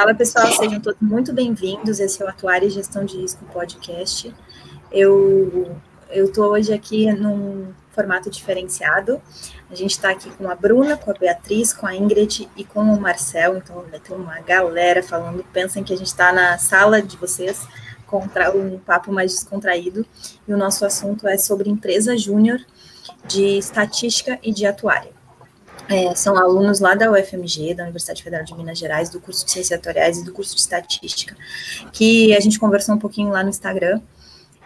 Fala pessoal, sejam todos muito bem-vindos. Esse é o Atuária Gestão de Risco Podcast. Eu estou hoje aqui num formato diferenciado. A gente está aqui com a Bruna, com a Beatriz, com a Ingrid e com o Marcel. Então ter uma galera falando. Pensem que a gente está na sala de vocês contra um papo mais descontraído. E o nosso assunto é sobre empresa júnior de estatística e de atuária. É, são alunos lá da UFMG, da Universidade Federal de Minas Gerais, do curso de Ciências Atuariais e do curso de Estatística, que a gente conversou um pouquinho lá no Instagram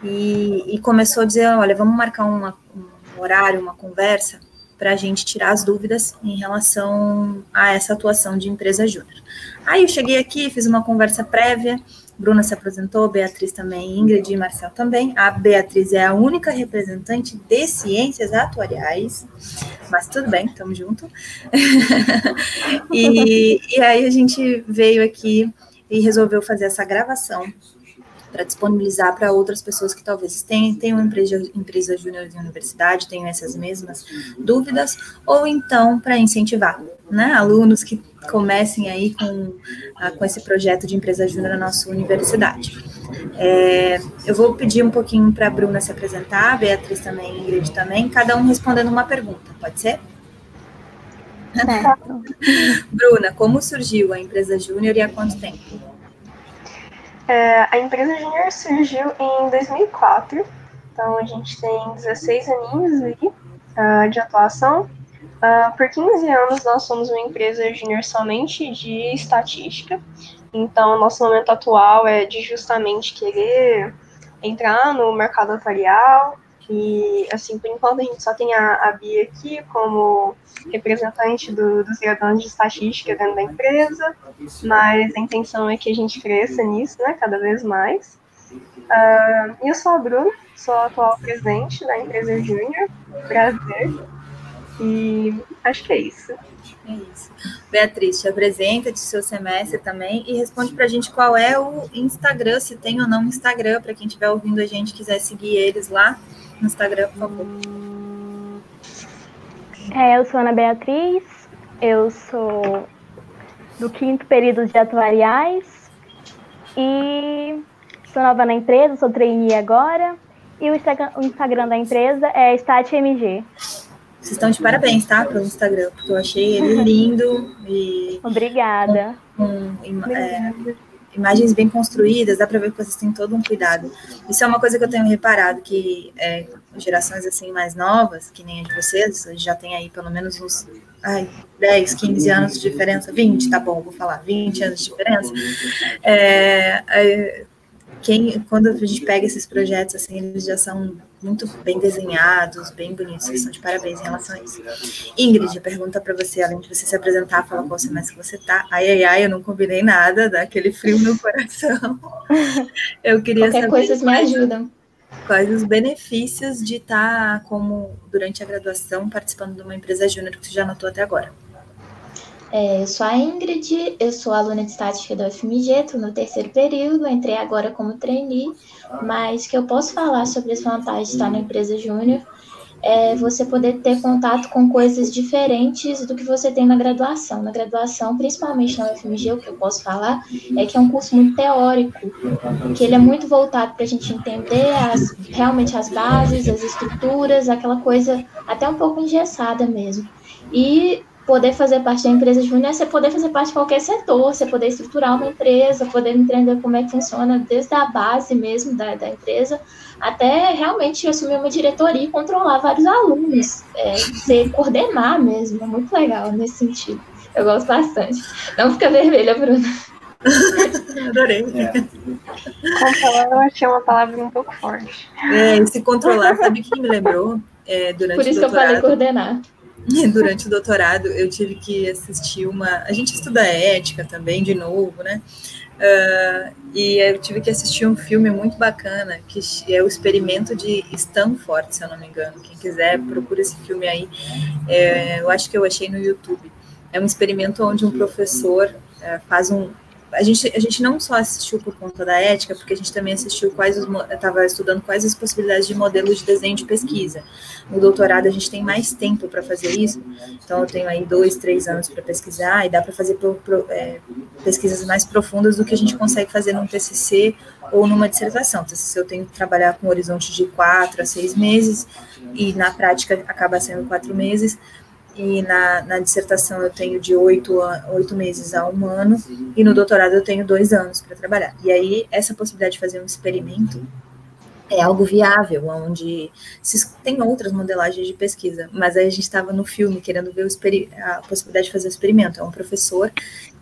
e, e começou a dizer, olha, vamos marcar uma, um horário, uma conversa, para a gente tirar as dúvidas em relação a essa atuação de empresa júnior. Aí eu cheguei aqui, fiz uma conversa prévia, Bruna se apresentou, Beatriz também, Ingrid e Marcel também. A Beatriz é a única representante de ciências atuariais, mas tudo bem, estamos juntos. e, e aí a gente veio aqui e resolveu fazer essa gravação para disponibilizar para outras pessoas que talvez tenham, tenham empresa, empresa júnior de universidade, tenham essas mesmas dúvidas, ou então para incentivar né, alunos que comecem aí com, ah, com esse projeto de empresa júnior na nossa universidade. É, eu vou pedir um pouquinho para a Bruna se apresentar, a Beatriz também, Ingrid também, cada um respondendo uma pergunta, pode ser? Certo. Bruna, como surgiu a empresa júnior e há quanto tempo? É, a empresa Junior surgiu em 2004, então a gente tem 16 aninhos aí uh, de atuação. Uh, por 15 anos nós somos uma empresa junior somente de estatística, então nosso momento atual é de justamente querer entrar no mercado atuarial, e, assim, por enquanto a gente só tem a, a Bia aqui como representante do, dos graduandos de estatística dentro da empresa, mas a intenção é que a gente cresça nisso, né, cada vez mais. Uh, eu sou a Bruna, sou a atual presidente da empresa Júnior, prazer, e acho que é isso. É isso. Beatriz, te apresenta de seu semestre também e responde para a gente qual é o Instagram, se tem ou não Instagram, para quem estiver ouvindo a gente quiser seguir eles lá no Instagram, por favor. É, eu sou Ana Beatriz, eu sou do quinto período de atuariais e sou nova na empresa, sou trainee agora e o Instagram, o Instagram da empresa é StatMG. Vocês estão de parabéns, tá? Pelo Instagram, porque eu achei ele lindo e. Obrigada. Um, um, é, imagens bem construídas, dá para ver que vocês têm todo um cuidado. Isso é uma coisa que eu tenho reparado, que é, gerações assim mais novas, que nem a de vocês, já tem aí pelo menos uns ai, 10, 15 anos de diferença, 20, tá bom, vou falar, 20 anos de diferença. É, é, quem, quando a gente pega esses projetos, assim, eles já são muito bem desenhados, bem bonitos, vocês estão de parabéns em relação a isso. Ingrid, pergunta para você, além de você se apresentar, falar qual semestre você tá. Ai, ai, ai, eu não combinei nada, dá aquele frio no coração. Eu queria Qualquer saber... coisas me ajudam. Quais os benefícios de estar, tá como, durante a graduação, participando de uma empresa júnior que você já notou até agora? É, eu sou a Ingrid, eu sou aluna de estática da UFMG, estou no terceiro período, entrei agora como trainee, mas que eu posso falar sobre as vantagens de estar na empresa júnior é você poder ter contato com coisas diferentes do que você tem na graduação. Na graduação, principalmente na UFMG, o que eu posso falar é que é um curso muito teórico, que ele é muito voltado para a gente entender as, realmente as bases, as estruturas, aquela coisa até um pouco engessada mesmo. E poder fazer parte da empresa júnior é você poder fazer parte de qualquer setor, você poder estruturar uma empresa, poder entender como é que funciona desde a base mesmo da, da empresa, até realmente assumir uma diretoria e controlar vários alunos, é, ser coordenar mesmo, é muito legal nesse sentido. Eu gosto bastante. Não fica vermelha, Bruna. Adorei. É. Controlar eu achei uma palavra um pouco forte. É, se controlar, sabe o que me lembrou? É, durante Por isso que eu falei coordenar. durante o doutorado eu tive que assistir uma. A gente estuda ética também, de novo, né? Uh, e eu tive que assistir um filme muito bacana, que é o Experimento de Stanford, se eu não me engano. Quem quiser, procura esse filme aí. É, eu acho que eu achei no YouTube. É um experimento onde um professor uh, faz um. A gente, a gente não só assistiu por conta da ética, porque a gente também assistiu quais os. estava estudando quais as possibilidades de modelo de desenho de pesquisa. No doutorado, a gente tem mais tempo para fazer isso, então eu tenho aí dois, três anos para pesquisar, e dá para fazer pro, pro, é, pesquisas mais profundas do que a gente consegue fazer num TCC ou numa dissertação. TCC eu tenho que trabalhar com um horizonte de quatro a seis meses, e na prática acaba sendo quatro meses e na, na dissertação eu tenho de oito, oito meses a um ano, e no doutorado eu tenho dois anos para trabalhar. E aí, essa possibilidade de fazer um experimento é algo viável, onde se, tem outras modelagens de pesquisa, mas aí a gente estava no filme querendo ver a possibilidade de fazer o experimento. É um professor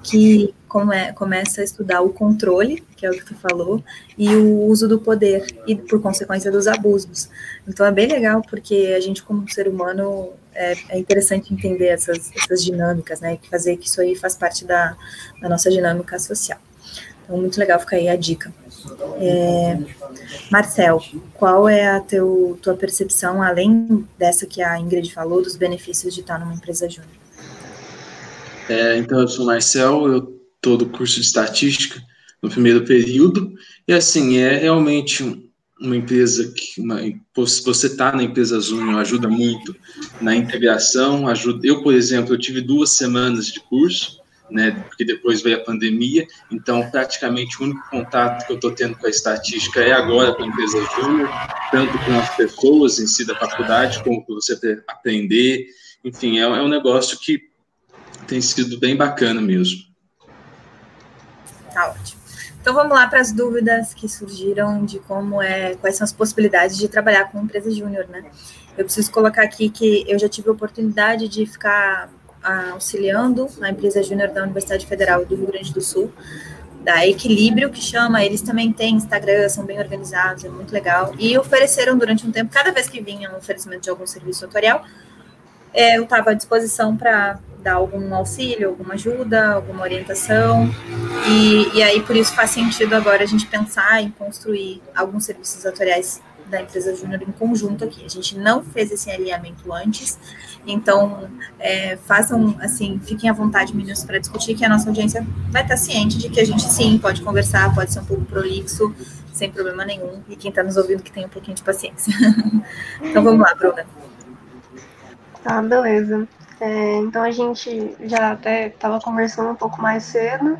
que come, começa a estudar o controle, que é o que tu falou, e o uso do poder, e por consequência dos abusos. Então é bem legal, porque a gente, como ser humano, é, é interessante entender essas, essas dinâmicas, né? E fazer que isso aí faz parte da, da nossa dinâmica social. Então, muito legal ficar aí a dica. É, Marcel, qual é a teu, tua percepção, além dessa que a Ingrid falou, dos benefícios de estar numa empresa júnior? É, então, eu sou Marcel, eu estou do curso de estatística no primeiro período, e assim, é realmente uma empresa que uma, você está na empresa Júnior ajuda muito na integração, ajuda. Eu, por exemplo, eu tive duas semanas de curso, né, porque depois veio a pandemia, então praticamente o único contato que eu estou tendo com a estatística é agora com a empresa Júnior, tanto com as pessoas em si da faculdade, como para você aprender, enfim, é, é um negócio que tem sido bem bacana mesmo. Tá ótimo. Então vamos lá para as dúvidas que surgiram de como é, quais são as possibilidades de trabalhar com empresa júnior, né? Eu preciso colocar aqui que eu já tive a oportunidade de ficar auxiliando na empresa júnior da Universidade Federal do Rio Grande do Sul, da Equilíbrio, que chama, eles também têm Instagram, são bem organizados, é muito legal, e ofereceram durante um tempo, cada vez que vinha um oferecimento de algum serviço tutorial, é, eu estava à disposição para dar algum auxílio, alguma ajuda, alguma orientação. E, e aí, por isso, faz sentido agora a gente pensar em construir alguns serviços atoriais da empresa Júnior em conjunto aqui. A gente não fez esse alinhamento antes, então é, façam assim, fiquem à vontade, meninos, para discutir que a nossa audiência vai estar ciente de que a gente sim pode conversar, pode ser um pouco prolixo, sem problema nenhum, e quem está nos ouvindo que tem um pouquinho de paciência. então vamos lá, Bruna. Tá, beleza. É, então a gente já até estava conversando um pouco mais cedo,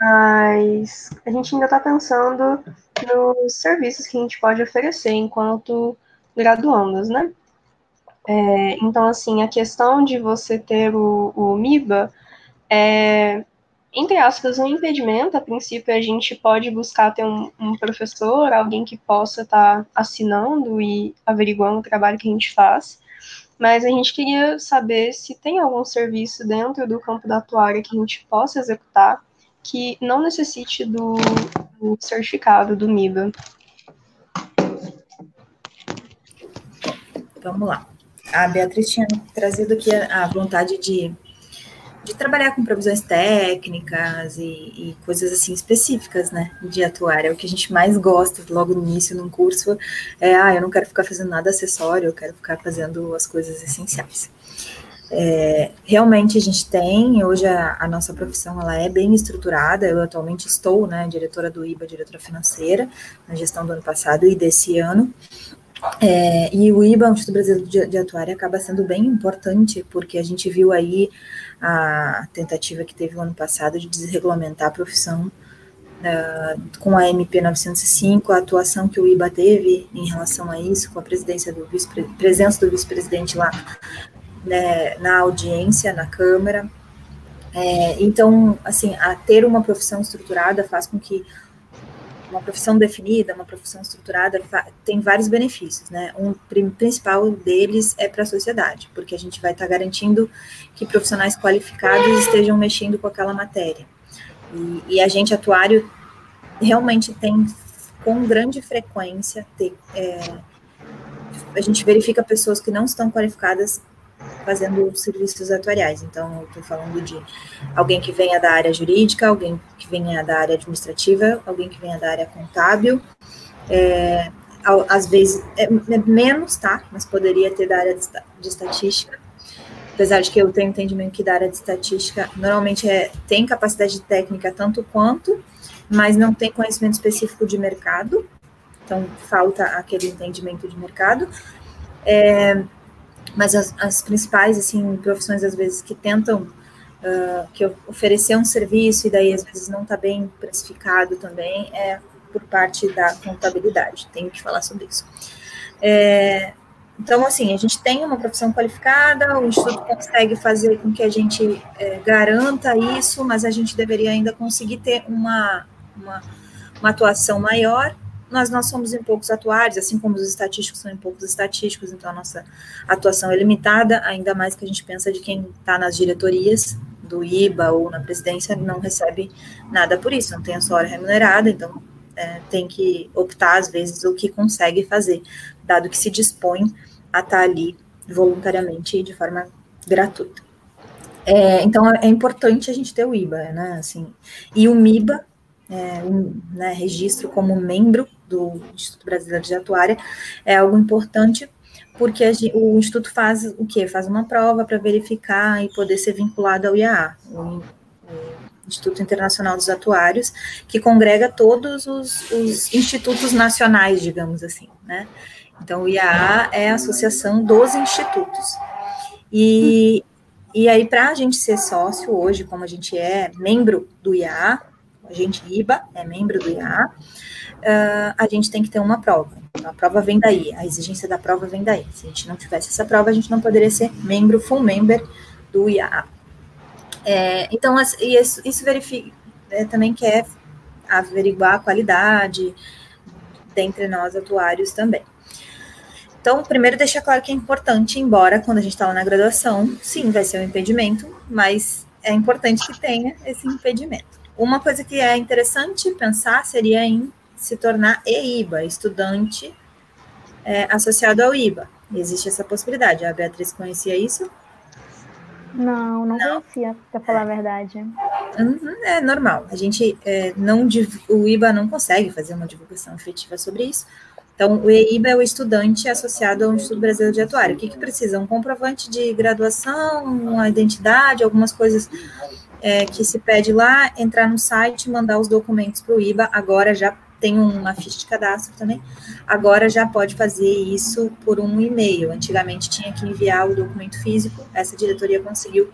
mas a gente ainda está pensando nos serviços que a gente pode oferecer enquanto graduandos, né? É, então, assim, a questão de você ter o, o MIBA é, entre aspas, um impedimento. A princípio, a gente pode buscar ter um, um professor, alguém que possa estar tá assinando e averiguando o trabalho que a gente faz mas a gente queria saber se tem algum serviço dentro do campo da atuária que a gente possa executar que não necessite do, do certificado do MIBA. Vamos lá. A Beatriz tinha trazido aqui a vontade de de trabalhar com provisões técnicas e, e, coisas assim específicas, né, de atuar. É o que a gente mais gosta logo no início num curso. É, ah, eu não quero ficar fazendo nada acessório, eu quero ficar fazendo as coisas essenciais. É, realmente a gente tem, hoje a, a, nossa profissão ela é bem estruturada, eu atualmente estou, né, diretora do IBA, diretora financeira, na gestão do ano passado e desse ano, é, e o IBA, o Instituto Brasileiro de, de Atuária, acaba sendo bem importante, porque a gente viu aí a tentativa que teve o ano passado de desregulamentar a profissão uh, com a MP 905, a atuação que o IBA teve em relação a isso, com a presidência do vice presença do vice-presidente lá né, na audiência, na Câmara. É, então, assim, a ter uma profissão estruturada faz com que uma profissão definida, uma profissão estruturada, tem vários benefícios, né? Um principal deles é para a sociedade, porque a gente vai estar tá garantindo que profissionais qualificados estejam mexendo com aquela matéria. E, e a gente, atuário, realmente tem, com grande frequência, ter, é, a gente verifica pessoas que não estão qualificadas fazendo serviços atuariais. Então, eu estou falando de alguém que venha da área jurídica, alguém que venha da área administrativa, alguém que venha da área contábil. É, às vezes, é, é menos, tá? Mas poderia ter da área de, de estatística. apesar de que eu tenho entendimento que da área de estatística normalmente é, tem capacidade técnica tanto quanto, mas não tem conhecimento específico de mercado, então falta aquele entendimento de mercado. É, mas as, as, principais assim profissões às vezes que tentam uh, que oferecer um serviço e daí às vezes não está bem precificado também é por parte da contabilidade. Tenho que falar sobre isso. É, então, assim, a gente tem uma profissão qualificada, o Instituto consegue fazer com que a gente é, garanta isso, mas a gente deveria ainda conseguir ter uma, uma, uma, atuação maior. Nós, nós somos em poucos atuários, assim como os estatísticos são em poucos estatísticos, então a nossa atuação é limitada, ainda mais que a gente pensa de quem está nas diretorias do IBA ou na presidência não recebe nada por isso, não tem a sua hora remunerada, então é, tem que optar, às vezes, o que consegue fazer, dado que se dispõe a estar ali voluntariamente e de forma gratuita. É, então, é importante a gente ter o IBA, né, assim, e o MIBA, é, um, né, registro como membro do Instituto Brasileiro de Atuária, é algo importante porque o Instituto faz o quê? Faz uma prova para verificar e poder ser vinculado ao IAA, o, Instituto Internacional dos Atuários, que congrega todos os, os institutos nacionais, digamos assim, né? Então, o IAA é a associação dos institutos. E, e aí, para a gente ser sócio hoje, como a gente é membro do IAA, a gente IBA é membro do IAA, uh, a gente tem que ter uma prova. Então, a prova vem daí, a exigência da prova vem daí. Se a gente não tivesse essa prova, a gente não poderia ser membro, full member do IAA. É, então, isso, isso verifica, é, também quer averiguar a qualidade dentre nós atuários também. Então, primeiro deixar claro que é importante, embora quando a gente está lá na graduação, sim, vai ser um impedimento, mas é importante que tenha esse impedimento. Uma coisa que é interessante pensar seria em se tornar EIBA, estudante é, associado ao IBA. Existe essa possibilidade. A Beatriz conhecia isso? Não, não, não. conhecia, para falar a verdade. Uhum, é normal. A gente é, não o IBA não consegue fazer uma divulgação efetiva sobre isso. Então, o EIBA é o estudante associado ao Instituto Brasileiro de Atuário. O que, que precisa? Um comprovante de graduação, uma identidade, algumas coisas é, que se pede lá, entrar no site, mandar os documentos para o IBA. Agora já tem uma ficha de cadastro também. Agora já pode fazer isso por um e-mail. Antigamente tinha que enviar o documento físico. Essa diretoria conseguiu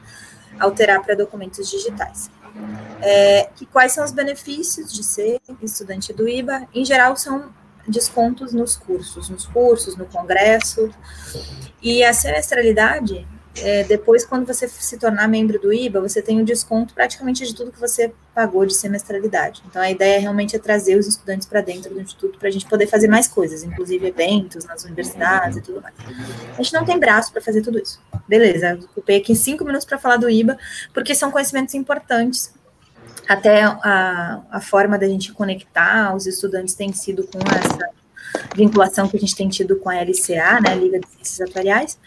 alterar para documentos digitais. É, quais são os benefícios de ser estudante do IBA? Em geral, são descontos nos cursos, nos cursos, no congresso. E a semestralidade, é, depois, quando você se tornar membro do IBA, você tem um desconto praticamente de tudo que você pagou de semestralidade. Então, a ideia realmente é trazer os estudantes para dentro do instituto para a gente poder fazer mais coisas, inclusive eventos nas universidades e tudo mais. A gente não tem braço para fazer tudo isso. Beleza, ocupei aqui cinco minutos para falar do IBA, porque são conhecimentos importantes até a, a forma da gente conectar os estudantes tem sido com essa vinculação que a gente tem tido com a LCA, né, Liga de Ciências Atuariais.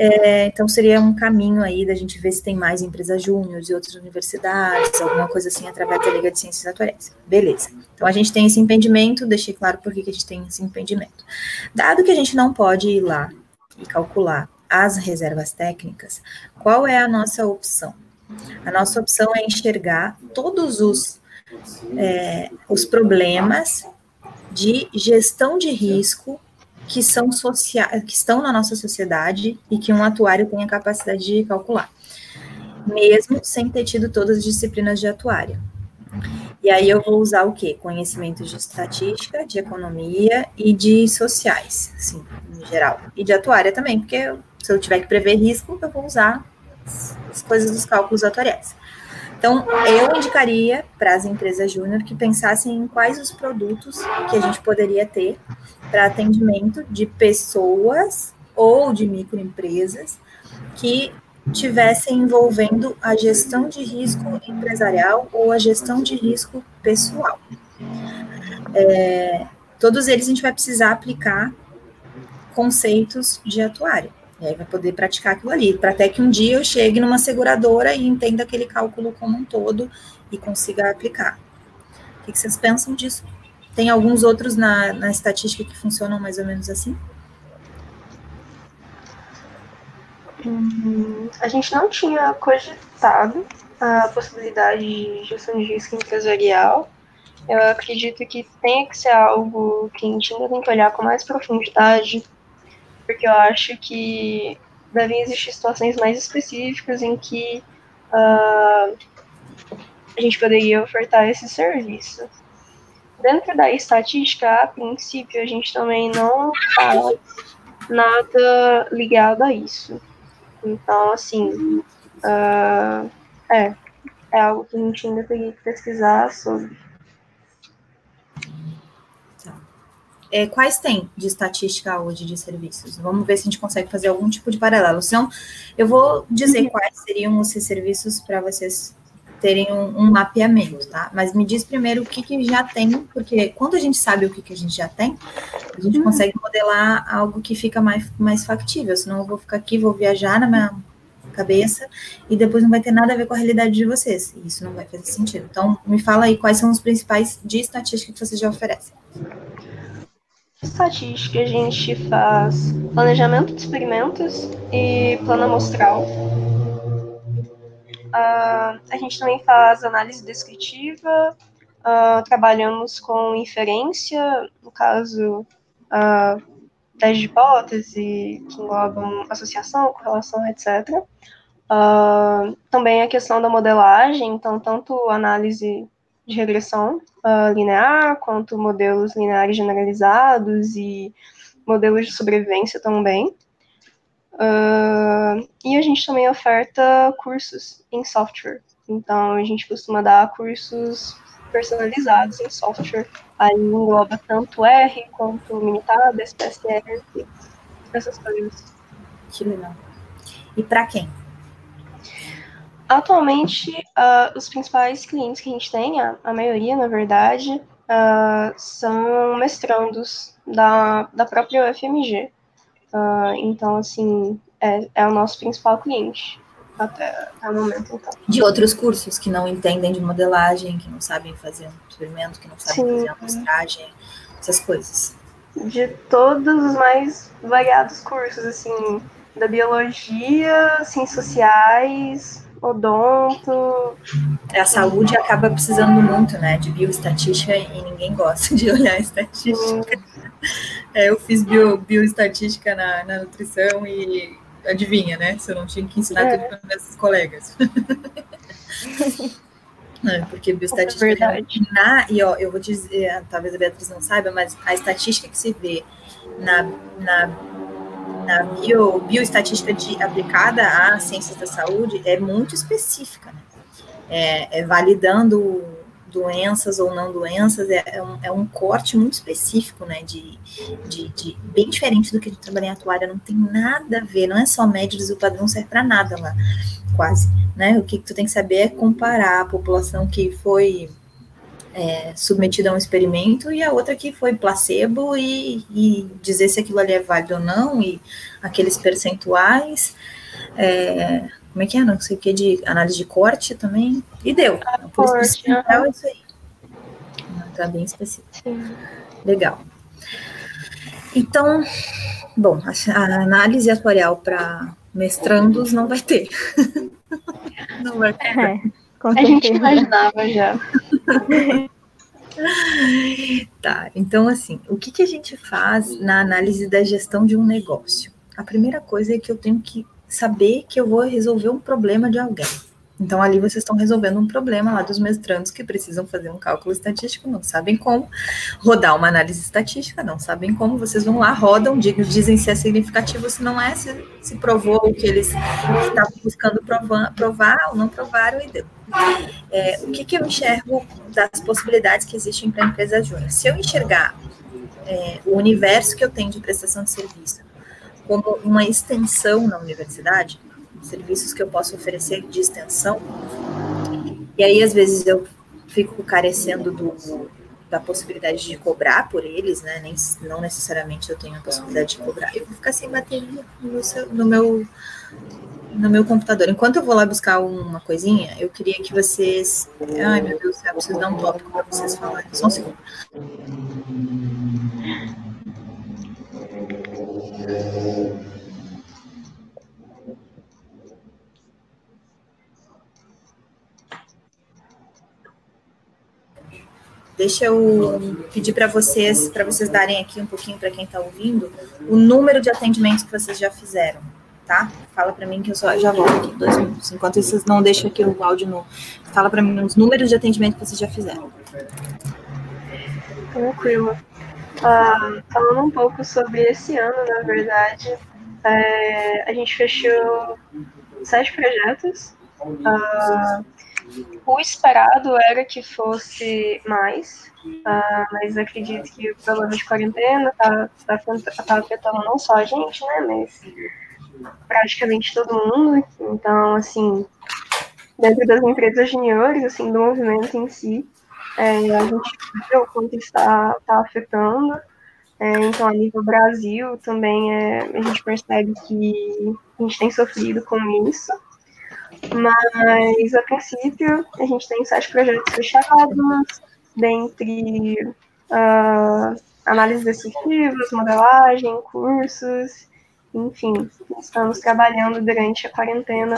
É, então, seria um caminho aí da gente ver se tem mais empresas júniores e outras universidades, alguma coisa assim, através da Liga de Ciências Atuariais. Beleza. Então, a gente tem esse impedimento, deixei claro por que a gente tem esse impedimento. Dado que a gente não pode ir lá e calcular as reservas técnicas, qual é a nossa opção? A nossa opção é enxergar todos os, é, os problemas de gestão de risco que são sociais, que estão na nossa sociedade e que um atuário tem a capacidade de calcular, mesmo sem ter tido todas as disciplinas de atuário. E aí eu vou usar o quê? Conhecimentos de estatística, de economia e de sociais, sim, em geral. E de atuária também, porque se eu tiver que prever risco, eu vou usar as coisas dos cálculos atuariais. Então, eu indicaria para as empresas júnior que pensassem em quais os produtos que a gente poderia ter para atendimento de pessoas ou de microempresas que tivessem envolvendo a gestão de risco empresarial ou a gestão de risco pessoal. É, todos eles a gente vai precisar aplicar conceitos de atuário. E aí vai poder praticar aquilo ali, para até que um dia eu chegue numa seguradora e entenda aquele cálculo como um todo e consiga aplicar. O que vocês pensam disso? Tem alguns outros na, na estatística que funcionam mais ou menos assim? Uhum. A gente não tinha cogitado a possibilidade de gestão de risco empresarial. Eu acredito que tem que ser algo que a gente ainda tem que olhar com mais profundidade, porque eu acho que devem existir situações mais específicas em que uh, a gente poderia ofertar esse serviço. Dentro da estatística, a princípio, a gente também não faz nada ligado a isso. Então, assim, uh, é, é algo que a gente ainda teria que pesquisar sobre. Tá. É, quais tem de estatística hoje de serviços? Vamos ver se a gente consegue fazer algum tipo de paralelo. Então, eu vou dizer uhum. quais seriam esses serviços para vocês terem um, um, mapeamento, tá? Mas me diz primeiro o que, que já tem, porque quando a gente sabe o que, que a gente já tem, a gente uhum. consegue modelar algo que fica mais, mais factível, senão eu vou ficar aqui, vou viajar na minha cabeça e depois não vai ter nada a ver com a realidade de vocês, e isso não vai fazer sentido. Então, me fala aí quais são os principais de estatística que vocês já oferecem. Estatística, a gente faz planejamento de experimentos e plano amostral Uh, a gente também faz análise descritiva, uh, trabalhamos com inferência, no caso, uh, testes de hipótese, que englobam associação, correlação, etc. Uh, também a questão da modelagem, então, tanto análise de regressão linear, quanto modelos lineares generalizados e modelos de sobrevivência também. Uh, e a gente também oferta cursos em software. Então, a gente costuma dar cursos personalizados em software. Aí engloba tanto R quanto Minitab, SPSR, essas coisas. Que legal. E para quem? Atualmente, uh, os principais clientes que a gente tem, a, a maioria, na verdade, uh, são mestrandos da, da própria UFMG. Uh, então, assim, é, é o nosso principal cliente até, até o momento, então. De outros cursos que não entendem de modelagem, que não sabem fazer um experimento, que não sabem Sim. fazer amostragem, essas coisas. De todos os mais variados cursos, assim, da biologia, ciências sociais, odonto. A saúde acaba precisando muito, né, de bioestatística e ninguém gosta de olhar estatística. É, eu fiz bio, bioestatística na, na nutrição e adivinha, né? Se eu não tinha que ensinar é. tudo para meus colegas. É, porque bioestatística é verdade. na e ó, eu vou dizer, talvez a Beatriz não saiba, mas a estatística que se vê na, na, na bio, bioestatística de, aplicada às ciências da saúde é muito específica, né? É, é validando doenças ou não doenças, é, é, um, é um corte muito específico, né, de, de, de, bem diferente do que a gente trabalha em atuária, não tem nada a ver, não é só médios, o padrão serve para nada lá, quase, né, o que tu tem que saber é comparar a população que foi é, submetida a um experimento e a outra que foi placebo e, e, dizer se aquilo ali é válido ou não, e aqueles percentuais, é, como é que é? Não sei o que, de análise de corte também. E deu. Ah, Por corte, é isso aí. Tá bem específico. Sim. Legal. Então, bom, a, a análise atuarial para mestrandos não vai ter. não vai ter. É, a gente imaginava já. tá, então assim, o que, que a gente faz na análise da gestão de um negócio? A primeira coisa é que eu tenho que saber que eu vou resolver um problema de alguém. Então, ali vocês estão resolvendo um problema lá dos mestrandos que precisam fazer um cálculo estatístico, não sabem como, rodar uma análise estatística, não sabem como, vocês vão lá, rodam, dizem se é significativo, se não é, se, se provou o que eles estavam buscando provar, provar ou não provaram e deu. É, o que, que eu enxergo das possibilidades que existem para a empresa júnior? Se eu enxergar é, o universo que eu tenho de prestação de serviço como uma extensão na universidade, serviços que eu posso oferecer de extensão. E aí, às vezes, eu fico carecendo do, da possibilidade de cobrar por eles, né? Nem, não necessariamente eu tenho a possibilidade de cobrar. Eu vou ficar sem bateria no, seu, no meu no meu computador. Enquanto eu vou lá buscar uma coisinha, eu queria que vocês. Ai, meu Deus do céu, preciso dar um tópico para vocês falarem. Só um segundo. Deixa eu pedir para vocês, para vocês darem aqui um pouquinho para quem está ouvindo, o número de atendimentos que vocês já fizeram, tá? Fala para mim que eu só já volto aqui dois minutos. Enquanto vocês não deixam aqui o áudio no, fala para mim os números de atendimento que vocês já fizeram. Tranquilo. Uh, falando um pouco sobre esse ano, na verdade, é, a gente fechou sete projetos. Uh, o esperado era que fosse mais, uh, mas acredito que o problema de quarentena está tá, tá afetando não só a gente, né, mas praticamente todo mundo. Então, assim, dentro das empresas juniores, assim, do movimento em si, é, a gente viu o quanto está, está afetando. É, então, a nível Brasil, também é, a gente percebe que a gente tem sofrido com isso. Mas, a princípio, a gente tem sete projetos fechados, dentre uh, análises descritivas, modelagem, cursos, enfim, estamos trabalhando durante a quarentena,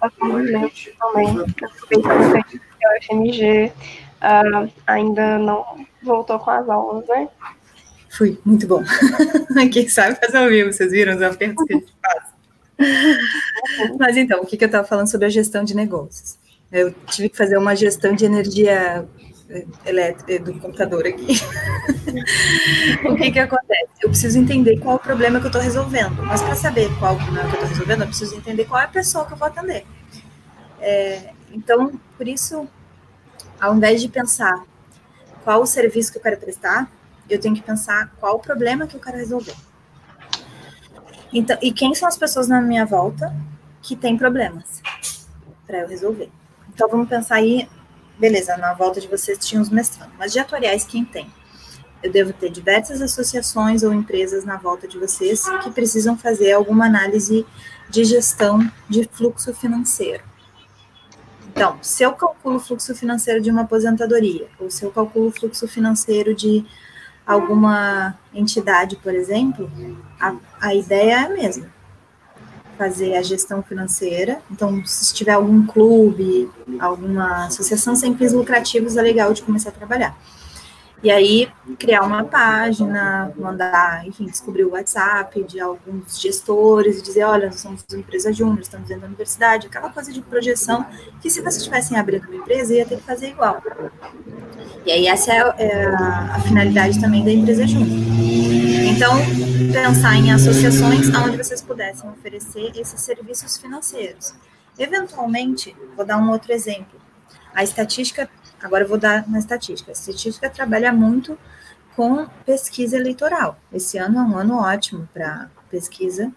atualmente também, aproveitando que a UFMG uh, ainda não voltou com as aulas, né? Fui, muito bom. Quem sabe fazer ao vivo, vocês viram os apertos que a gente faz. Mas então, o que, que eu estava falando sobre a gestão de negócios? Eu tive que fazer uma gestão de energia eh, elétrica eh, do computador aqui. o que, que acontece? Eu preciso entender qual é o problema que eu estou resolvendo. Mas para saber qual é o problema que eu estou resolvendo, eu preciso entender qual é a pessoa que eu vou atender. É, então, por isso, ao invés de pensar qual o serviço que eu quero prestar, eu tenho que pensar qual o problema que eu quero resolver. Então, e quem são as pessoas na minha volta que têm problemas para eu resolver? Então vamos pensar aí, beleza, na volta de vocês tinham os mestrandos, mas de atuariais quem tem? Eu devo ter diversas associações ou empresas na volta de vocês que precisam fazer alguma análise de gestão de fluxo financeiro. Então, se eu calculo o fluxo financeiro de uma aposentadoria, ou se eu calculo o fluxo financeiro de alguma entidade, por exemplo, a, a ideia é a mesma. Fazer a gestão financeira. Então, se tiver algum clube, alguma associação sem fins lucrativos, é legal de começar a trabalhar. E aí, criar uma página, mandar, enfim, descobrir o WhatsApp de alguns gestores e dizer, olha, nós somos uma empresa júnior, estamos dentro da universidade, aquela coisa de projeção que se vocês estivessem abrindo uma empresa, ia ter que fazer igual. E aí, essa é, é a, finalidade também da empresa júnior. Então, pensar em associações onde vocês pudessem oferecer esses serviços financeiros. Eventualmente, vou dar um outro exemplo. A estatística Agora eu vou dar uma estatística. A estatística trabalha muito com pesquisa eleitoral. Esse ano é um ano ótimo para pesquisa,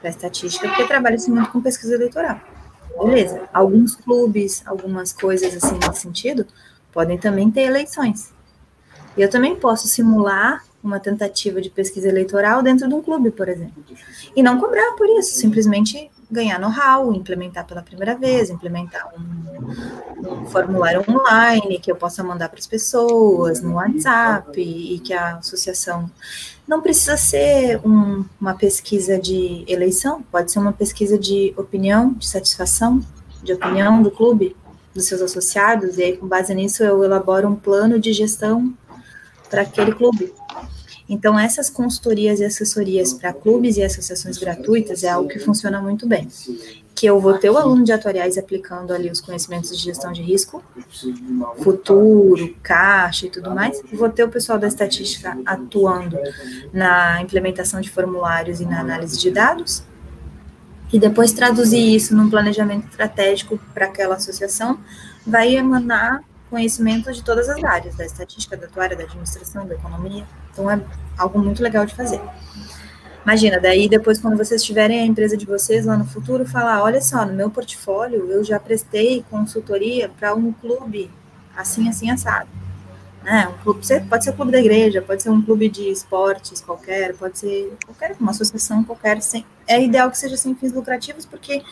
para estatística, porque trabalha-se muito com pesquisa eleitoral. Beleza. Alguns clubes, algumas coisas assim nesse sentido, podem também ter eleições. E eu também posso simular uma tentativa de pesquisa eleitoral dentro de um clube, por exemplo. E não cobrar por isso, simplesmente ganhar know-how, implementar pela primeira vez, implementar um, um, formulário online que eu possa mandar para as pessoas no WhatsApp e que a associação não precisa ser um, uma pesquisa de eleição, pode ser uma pesquisa de opinião, de satisfação, de opinião do clube, dos seus associados, e aí com base nisso eu elaboro um plano de gestão para aquele clube. Então, essas consultorias e assessorias para clubes e associações gratuitas é algo que funciona muito bem. Que eu vou ter o aluno de atuariais aplicando ali os conhecimentos de gestão de risco, futuro, caixa e tudo mais, vou ter o pessoal da estatística atuando na implementação de formulários e na análise de dados, e depois traduzir isso num planejamento estratégico para aquela associação, vai emanar conhecimento de todas as áreas, da estatística, da atuária, da administração, da economia. Então é algo muito legal de fazer. Imagina, daí depois quando vocês tiverem a empresa de vocês lá no futuro, falar, olha só, no meu portfólio eu já prestei consultoria para um clube assim, assim, assado. Né? Um clube, pode ser o clube da igreja, pode ser um clube de esportes qualquer, pode ser qualquer, uma associação qualquer. Sem, é ideal que seja sem fins lucrativos, porque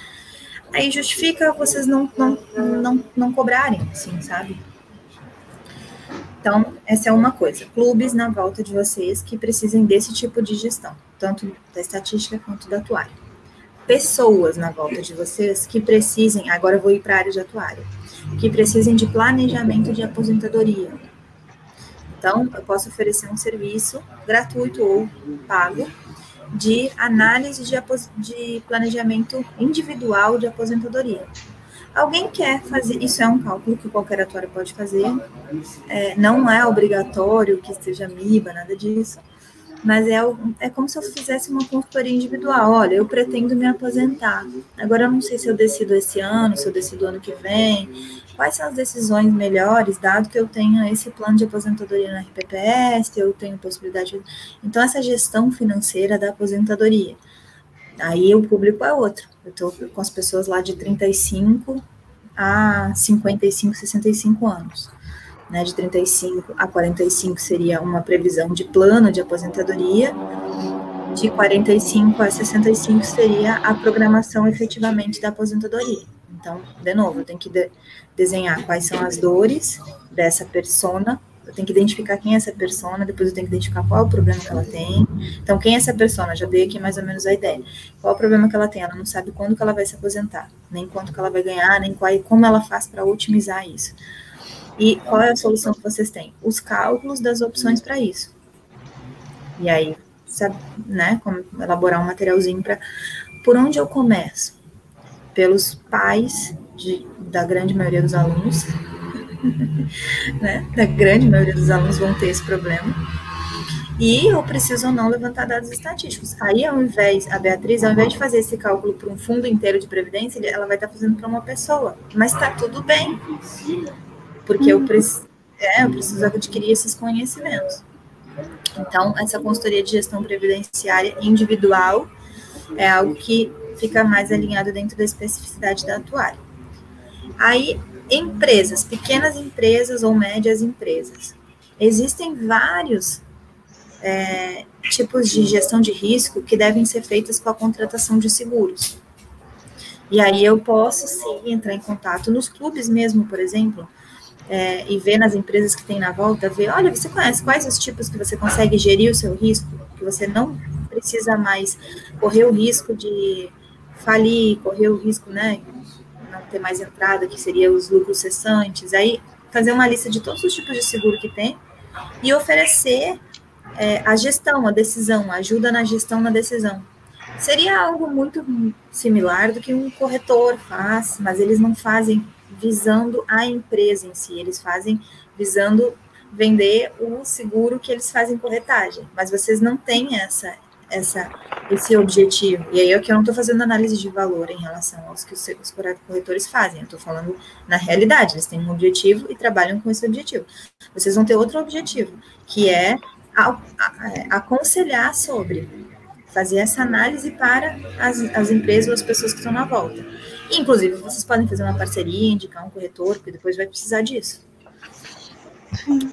aí justifica vocês não, não, não, não cobrarem, assim, sabe? Então, essa é uma coisa. Clubes na volta de vocês que precisem desse tipo de gestão, tanto da estatística quanto da atuária. Pessoas na volta de vocês que precisem, agora eu vou ir para a área de atuária, que precisem de planejamento de aposentadoria. Então, eu posso oferecer um serviço gratuito ou pago de análise de, de planejamento individual de aposentadoria. Alguém quer fazer, isso é um cálculo que qualquer atuário pode fazer, é, não é obrigatório que esteja MIBA, nada disso, mas é, é como se eu fizesse uma consultoria individual. Olha, eu pretendo me aposentar. Agora eu não sei se eu decido esse ano, se eu decido ano que vem. Quais são as decisões melhores, dado que eu tenha esse plano de aposentadoria na RPPS, eu tenho possibilidade. De... Então, essa gestão financeira da aposentadoria. Aí o público é outro. Eu estou com as pessoas lá de 35 a 55, 65 anos né, de 35 a 45 seria uma previsão de plano de aposentadoria, de 45 a 65 seria a programação efetivamente da aposentadoria. Então, de novo, eu tenho que de desenhar quais são as dores dessa persona, eu tenho que identificar quem é essa persona, depois eu tenho que identificar qual é o problema que ela tem. Então, quem é essa persona? Já dei aqui mais ou menos a ideia. Qual é o problema que ela tem? Ela não sabe quando que ela vai se aposentar, nem quanto que ela vai ganhar, nem qual, como ela faz para otimizar isso. E qual é a solução que vocês têm? Os cálculos das opções para isso. E aí, sabe, né, como elaborar um materialzinho para por onde eu começo? Pelos pais de, da grande maioria dos alunos, né? Da grande maioria dos alunos vão ter esse problema. E eu preciso ou não levantar dados estatísticos. Aí, ao invés, a Beatriz, ao invés de fazer esse cálculo para um fundo inteiro de previdência, ela vai estar fazendo para uma pessoa. Mas está tudo bem porque eu, preciso, é, eu preciso adquirir esses conhecimentos. Então, essa consultoria de gestão previdenciária individual é algo que fica mais alinhado dentro da especificidade da atuária. Aí, empresas, pequenas empresas ou médias empresas. Existem vários é, tipos de gestão de risco que devem ser feitas com a contratação de seguros. E aí eu posso sim entrar em contato nos clubes mesmo, por exemplo, é, e ver nas empresas que tem na volta, ver, olha, você conhece quais os tipos que você consegue gerir o seu risco, que você não precisa mais correr o risco de falir, correr o risco, né, ter mais entrada, que seria os lucros cessantes, aí fazer uma lista de todos os tipos de seguro que tem e oferecer é, a gestão, a decisão, a ajuda na gestão, na decisão. Seria algo muito similar do que um corretor faz, mas eles não fazem visando a empresa em si, eles fazem visando vender o seguro que eles fazem corretagem, mas vocês não têm essa, essa, esse objetivo. E aí é que eu não estou fazendo análise de valor em relação aos que os, os corretores fazem, eu estou falando na realidade, eles têm um objetivo e trabalham com esse objetivo. Vocês vão ter outro objetivo, que é a, a, é, aconselhar sobre, fazer essa análise para as, as empresas ou as pessoas que estão na volta. Inclusive, vocês podem fazer uma parceria, indicar um corretor, porque depois vai precisar disso.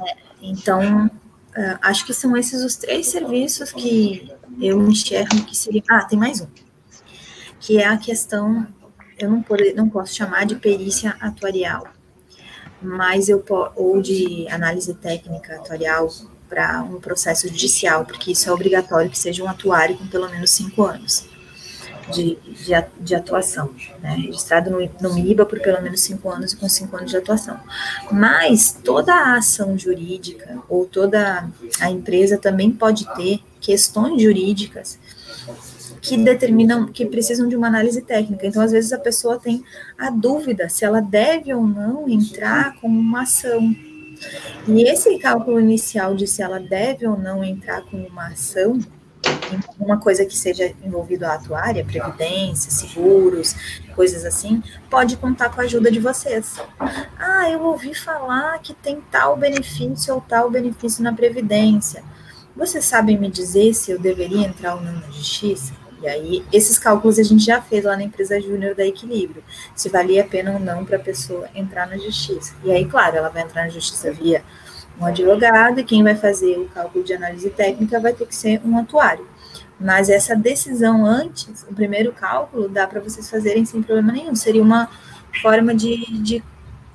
É, então, uh, acho que são esses os três serviços que eu enxergo que seria. Ah, tem mais um. Que é a questão, eu não, não posso chamar de perícia atuarial, mas eu ou de análise técnica atuarial para um processo judicial, porque isso é obrigatório que seja um atuário com pelo menos cinco anos de, de, atuação, né? registrado no, no MIBA por pelo menos cinco anos e com cinco anos de atuação. Mas toda a ação jurídica ou toda a empresa também pode ter questões jurídicas que determinam, que precisam de uma análise técnica. Então, às vezes, a pessoa tem a dúvida se ela deve ou não entrar com uma ação. E esse cálculo inicial de se ela deve ou não entrar com uma ação uma coisa que seja envolvido a atuária, previdência, seguros, coisas assim, pode contar com a ajuda de vocês. Ah, eu ouvi falar que tem tal benefício ou tal benefício na previdência. Vocês sabem me dizer se eu deveria entrar ou não na justiça? E aí, esses cálculos a gente já fez lá na empresa júnior da Equilíbrio, se valia a pena ou não para a pessoa entrar na justiça. E aí, claro, ela vai entrar na justiça via um advogado, e quem vai fazer o cálculo de análise técnica vai ter que ser um atuário. Mas essa decisão antes, o primeiro cálculo, dá para vocês fazerem sem problema nenhum. Seria uma forma de, de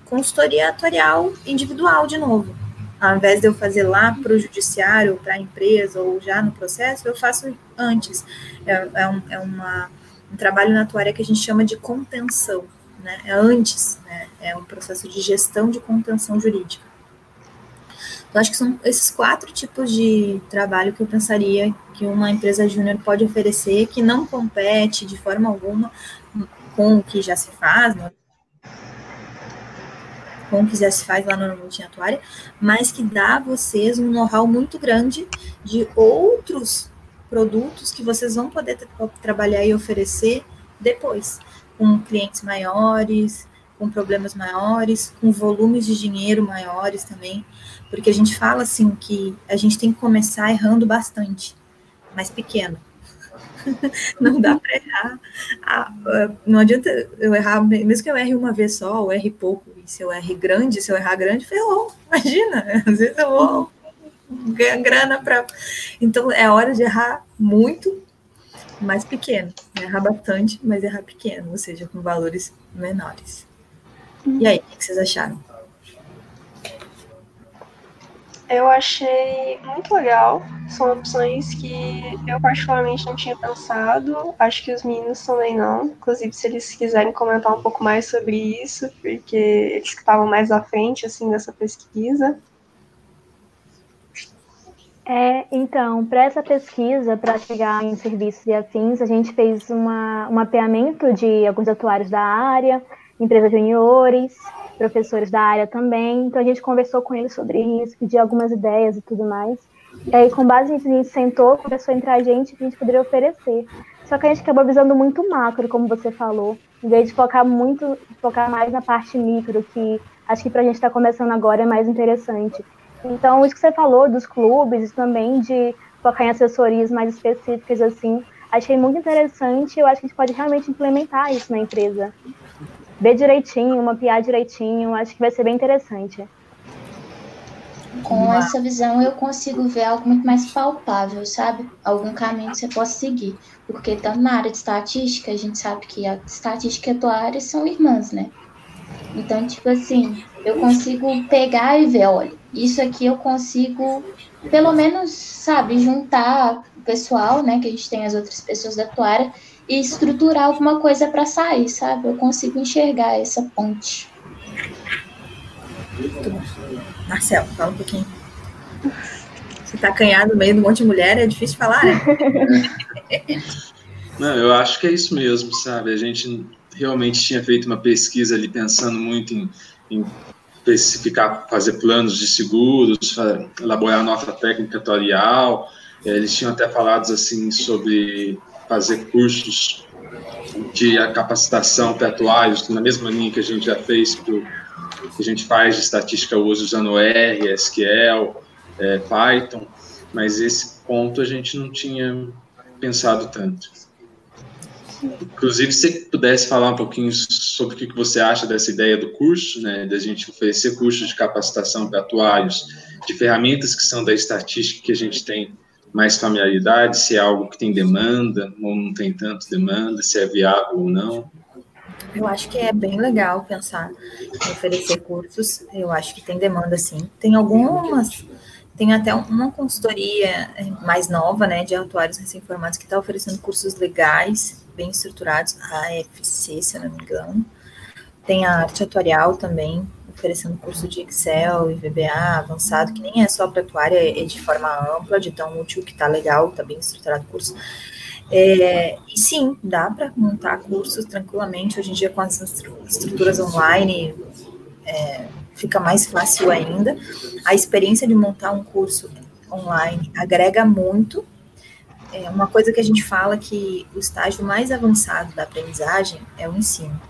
consultoria atuarial individual, de novo. Ao invés de eu fazer lá para o judiciário, para a empresa ou já no processo, eu faço antes. É, é, um, é uma, um trabalho na atuária que a gente chama de contenção. Né? É antes, né? é um processo de gestão de contenção jurídica. Então, acho que são esses quatro tipos de trabalho que eu pensaria que uma empresa júnior pode oferecer, que não compete de forma alguma com o que já se faz, né? com o que já se faz lá no multiatuária, mas que dá a vocês um know-how muito grande de outros produtos que vocês vão poder trabalhar e oferecer depois, com clientes maiores, com problemas maiores, com volumes de dinheiro maiores também, porque a gente fala assim que a gente tem que começar errando bastante, mas pequeno. não dá para errar. Ah, não adianta eu errar, mesmo que eu erre uma vez só, ou erre pouco, e se eu erre grande, se eu errar grande, ferrou. Imagina, às vezes eu vou ganhar grana para. Então é hora de errar muito, mais pequeno. Errar bastante, mas errar pequeno, ou seja, com valores menores. E aí, o que vocês acharam? Eu achei muito legal. São opções que eu particularmente não tinha pensado. Acho que os meninos também não. Inclusive, se eles quiserem comentar um pouco mais sobre isso, porque eles estavam mais à frente assim dessa pesquisa. É, então, para essa pesquisa, para chegar em serviços e afins, a gente fez uma, um mapeamento de alguns atuários da área, empresas juniores, professores da área também. Então a gente conversou com eles sobre isso, pediu algumas ideias e tudo mais. E aí, com base nisso, a gente sentou, conversou entre a gente que a gente poderia oferecer. Só que a gente acabou visando muito macro, como você falou, em vez de focar muito, focar mais na parte micro, que acho que para a gente estar tá começando agora é mais interessante. Então, isso que você falou dos clubes também de focar em assessorias mais específicas, assim, achei muito interessante. Eu acho que a gente pode realmente implementar isso na empresa ver direitinho, mapear direitinho, acho que vai ser bem interessante. Com essa visão eu consigo ver algo muito mais palpável, sabe? Algum caminho que você possa seguir. Porque tanto na área de estatística, a gente sabe que a estatística e a tua área são irmãs, né? Então, tipo assim, eu consigo pegar e ver, olha, isso aqui eu consigo, pelo menos, sabe, juntar o pessoal, né? Que a gente tem as outras pessoas da tua área e estruturar alguma coisa para sair, sabe? Eu consigo enxergar essa ponte. Marcelo, fala um pouquinho. Você tá acanhado no meio de um monte de mulher, é difícil falar, né? Não, eu acho que é isso mesmo, sabe? A gente realmente tinha feito uma pesquisa ali pensando muito em, em especificar, fazer planos de seguros, elaborar nota técnica atuarial. É, eles tinham até falado assim sobre fazer cursos de capacitação para atuários, na mesma linha que a gente já fez, pro, que a gente faz de estatística hoje usando R, SQL, é, Python, mas esse ponto a gente não tinha pensado tanto. Inclusive, se pudesse falar um pouquinho sobre o que você acha dessa ideia do curso, né, da gente oferecer cursos de capacitação para atuários, de ferramentas que são da estatística que a gente tem mais familiaridade, se é algo que tem demanda ou não tem tanto demanda, se é viável ou não? Eu acho que é bem legal pensar em oferecer cursos. Eu acho que tem demanda, sim. Tem algumas, tem até uma consultoria mais nova, né, de atuários recém-formados que está oferecendo cursos legais, bem estruturados, a AFC, se eu não me engano. Tem a arte atuarial também, oferecendo curso de Excel e VBA avançado, que nem é só para a tua área, é de forma ampla, de tão útil que tá legal, tá bem estruturado o curso. É, e sim, dá para montar cursos tranquilamente. Hoje em dia, com as estruturas online, é, fica mais fácil ainda. A experiência de montar um curso online agrega muito. É uma coisa que a gente fala que o estágio mais avançado da aprendizagem é o ensino.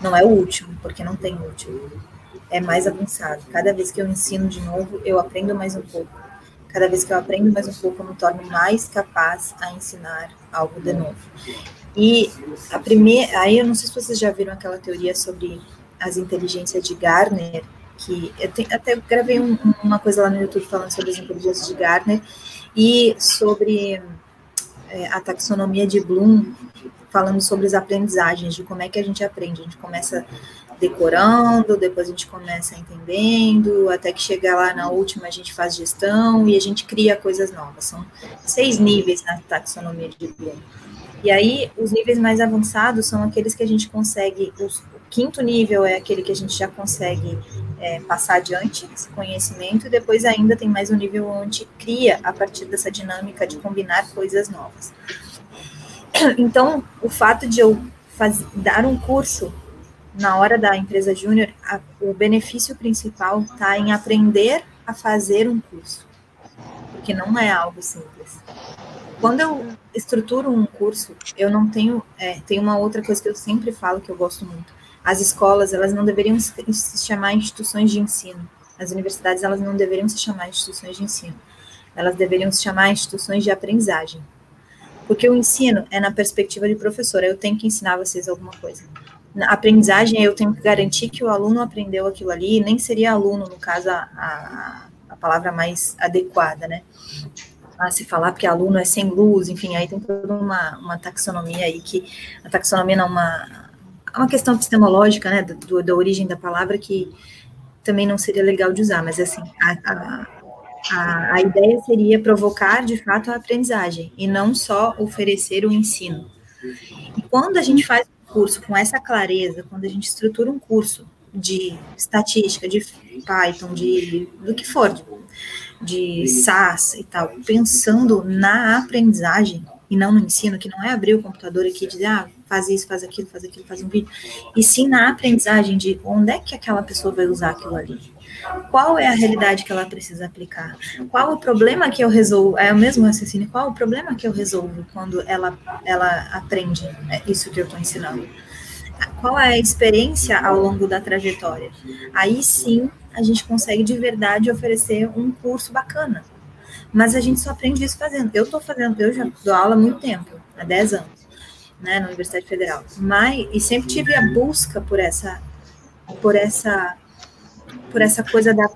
Não é o último, porque não tem último é mais avançado. Cada vez que eu ensino de novo, eu aprendo mais um pouco. Cada vez que eu aprendo mais um pouco, eu me torno mais capaz a ensinar algo de novo. E a primeira, aí eu não sei se vocês já viram aquela teoria sobre as inteligências de Garner, que eu te, até gravei um, uma coisa lá no YouTube falando sobre as inteligências de Garner e sobre é, a taxonomia de Bloom, falando sobre as aprendizagens, de como é que a gente aprende. A gente começa decorando, depois a gente começa entendendo, até que chegar lá na última a gente faz gestão e a gente cria coisas novas. São seis níveis na taxonomia de Bloom. E aí, os níveis mais avançados são aqueles que a gente consegue. Os, o quinto nível é aquele que a gente já consegue é, passar adiante esse conhecimento, e depois ainda tem mais um nível onde cria a partir dessa dinâmica de combinar coisas novas. Então, o fato de eu faz, dar um curso na hora da empresa júnior, o benefício principal está em aprender a fazer um curso, porque não é algo simples. Quando eu estruturo um curso, eu não tenho. É, tem uma outra coisa que eu sempre falo que eu gosto muito. As escolas, elas não deveriam se chamar instituições de ensino. As universidades, elas não deveriam se chamar instituições de ensino. Elas deveriam se chamar instituições de aprendizagem. Porque o ensino é na perspectiva de professora. Eu tenho que ensinar vocês alguma coisa. Na aprendizagem, eu tenho que garantir que o aluno aprendeu aquilo ali. Nem seria aluno, no caso, a, a, a palavra mais adequada, né? a se falar, porque aluno é sem luz, enfim, aí tem toda uma, uma taxonomia aí que a taxonomia não é uma, uma questão epistemológica, né, do, da origem da palavra que também não seria legal de usar, mas assim, a, a, a, a ideia seria provocar de fato a aprendizagem e não só oferecer o ensino. E quando a gente faz curso com essa clareza, quando a gente estrutura um curso de estatística, de Python, de do que for, de de SAS e tal, pensando na aprendizagem e não no ensino, que não é abrir o computador aqui e dizer, ah, faz isso, faz aquilo, faz aquilo, faz um vídeo, e sim na aprendizagem de onde é que aquela pessoa vai usar aquilo ali. Qual é a realidade que ela precisa aplicar? Qual o problema que eu resolvo? É o mesmo raciocínio. Qual o problema que eu resolvo quando ela, ela aprende isso que eu estou ensinando? Qual é a experiência ao longo da trajetória? Aí sim a gente consegue de verdade oferecer um curso bacana. Mas a gente só aprende isso fazendo. Eu estou fazendo, eu já dou aula há muito tempo, há 10 anos, né, na Universidade Federal. Mas e sempre tive a busca por essa por essa por essa coisa da,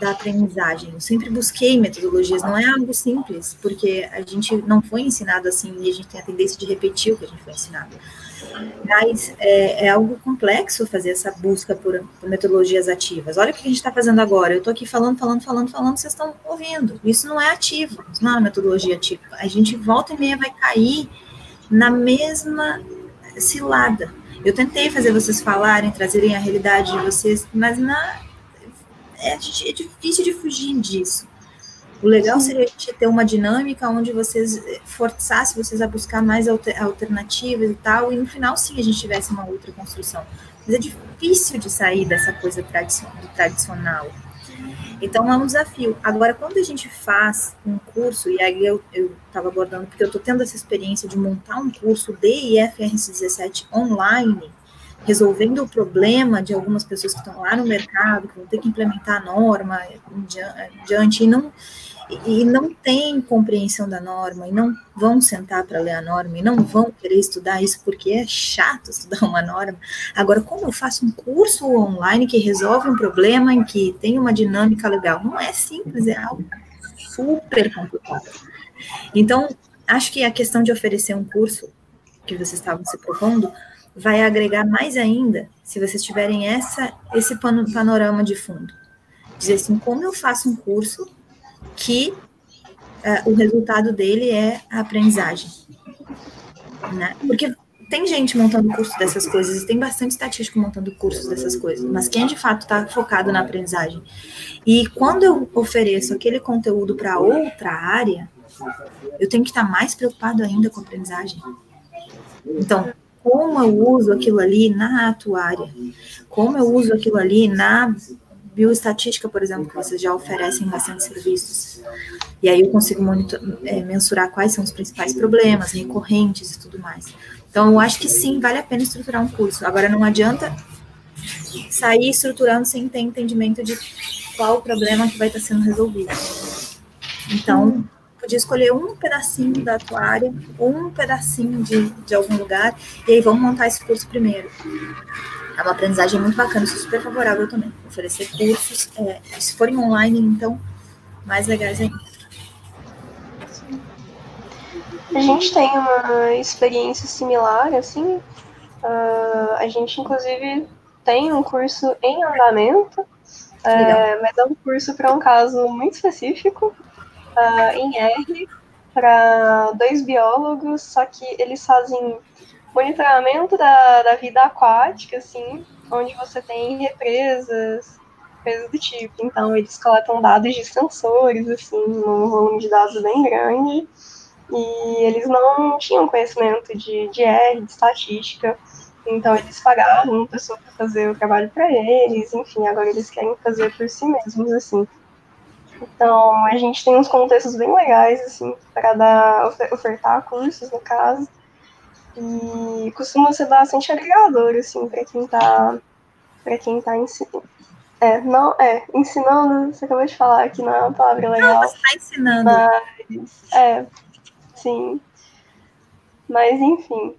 da aprendizagem. Eu sempre busquei metodologias, não é algo simples, porque a gente não foi ensinado assim e a gente tem a tendência de repetir o que a gente foi ensinado. Mas é, é algo complexo fazer essa busca por, por, metodologias ativas. Olha o que a gente está fazendo agora. Eu estou aqui falando, falando, falando, falando, vocês estão ouvindo. Isso não é ativo, isso não é uma metodologia ativa. A gente volta e meia vai cair na mesma cilada. Eu tentei fazer vocês falarem, trazerem a realidade de vocês, mas na, é, é difícil de fugir disso. O legal seria a gente ter uma dinâmica onde vocês eh, forçasse vocês a buscar mais alternativas e tal, e no final sim a gente tivesse uma outra construção. Mas é difícil de sair dessa coisa tradicional. Então é um desafio. Agora, quando a gente faz um curso, e aí eu estava abordando, porque eu estou tendo essa experiência de montar um curso de IFRS 17 online, resolvendo o problema de algumas pessoas que estão lá no mercado, que vão ter que implementar a norma diante, e não, e não tem compreensão da norma, e não vão sentar para ler a norma, e não vão querer estudar isso porque é chato estudar uma norma. Agora, como eu faço um curso online que resolve um problema, em que tem uma dinâmica legal? Não é simples, é algo super complicado. Então, acho que a questão de oferecer um curso que vocês estavam se propondo vai agregar mais ainda se vocês tiverem essa, esse panorama de fundo. Dizer assim, como eu faço um curso que uh, o resultado dele é a aprendizagem. Né? Porque tem gente montando curso dessas coisas, tem bastante estatístico montando cursos dessas coisas, mas quem de fato está focado na aprendizagem? E quando eu ofereço aquele conteúdo para outra área, eu tenho que estar tá mais preocupado ainda com a aprendizagem. Então, como eu uso aquilo ali na atuária, como eu uso aquilo ali na bioestatística, por exemplo, que vocês já oferecem bastante serviços. E aí eu consigo monitor, é, mensurar quais são os principais problemas recorrentes e tudo mais. Então, eu acho que sim, vale a pena estruturar um curso. Agora, não adianta sair estruturando sem ter entendimento de qual o problema que vai estar sendo resolvido. Então, podia escolher um pedacinho da tua área, um pedacinho de, de algum lugar, e aí vamos montar esse curso primeiro. É uma aprendizagem muito bacana, sou super favorável também. Oferecer cursos, é, se forem online, então, mais legais ainda. A gente tem uma experiência similar, assim. Uh, a gente, inclusive, tem um curso em andamento, é, mas é um curso para um caso muito específico, uh, em R para dois biólogos, só que eles fazem monitoramento da, da vida aquática, assim, onde você tem represas, coisas do tipo. Então, eles coletam dados de sensores, assim, num volume de dados bem grande, e eles não tinham conhecimento de, de R, de estatística, então eles pagavam uma pessoa para fazer o trabalho para eles, enfim, agora eles querem fazer por si mesmos, assim. Então, a gente tem uns contextos bem legais, assim, para dar, ofertar cursos, no caso, e costuma ser bastante agregador, assim, para quem está para quem está ensinando. É, não, é, ensinando, você acabou de falar que não é uma palavra legal. Não, você está ensinando. Mas, é, sim. Mas, enfim.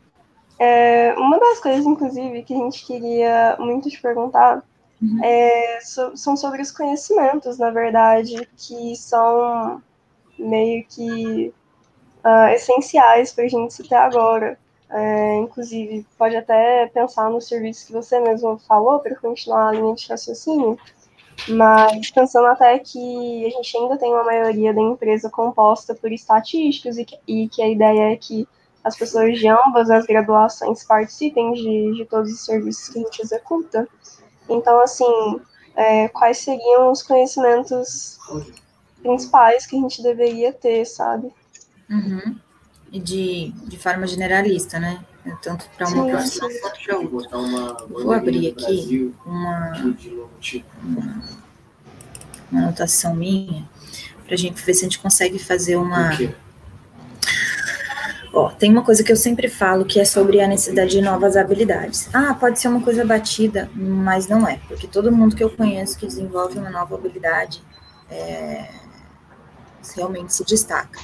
É, uma das coisas, inclusive, que a gente queria muito te perguntar uhum. é, so, são sobre os conhecimentos, na verdade, que são meio que uh, essenciais para a gente se ter agora. É, inclusive, pode até pensar no serviço que você mesmo falou para continuar a linha de raciocínio, mas pensando até que a gente ainda tem uma maioria da empresa composta por estatísticos e que, e que a ideia é que as pessoas de ambas as graduações participem de, de todos os serviços que a gente executa. Então, assim, é, quais seriam os conhecimentos principais que a gente deveria ter, sabe? Uhum de, de forma generalista, né? Tanto para uma profissão quanto para outra. Vou abrir aqui uma, uma, uma anotação minha para a gente ver se a gente consegue fazer uma. Ó, tem uma coisa que eu sempre falo que é sobre a necessidade de novas habilidades. Ah, pode ser uma coisa batida, mas não é, porque todo mundo que eu conheço que desenvolve uma nova habilidade é, realmente se destaca.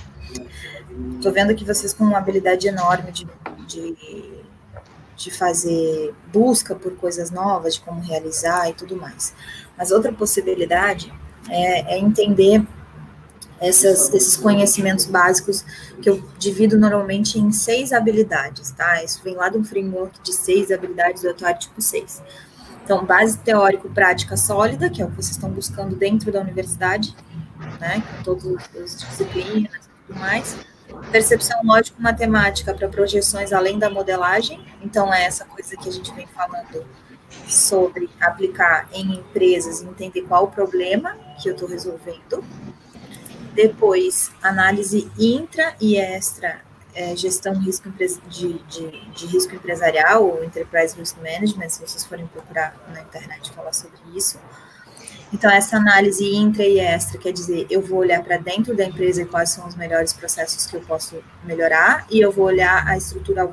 Estou vendo que vocês com uma habilidade enorme de, de, de fazer busca por coisas novas, de como realizar e tudo mais. Mas outra possibilidade é, é entender essas, esses conhecimentos básicos que eu divido normalmente em seis habilidades, tá? Isso vem lá de um framework de seis habilidades do atuário tipo 6. Então, base teórico-prática sólida, que é o que vocês estão buscando dentro da universidade, né? Com todas as disciplinas e tudo mais. Percepção lógico-matemática para projeções além da modelagem. Então, é essa coisa que a gente vem falando sobre aplicar em empresas entender qual o problema que eu estou resolvendo. Depois, análise intra e extra, é, gestão risco de, de, de, risco empresarial, ou Enterprise Risk Management, se vocês forem procurar na internet falar sobre isso. Então, essa análise intra e extra quer dizer, eu vou olhar para dentro da empresa quais são os melhores processos que eu posso melhorar, e eu vou olhar a estrutura à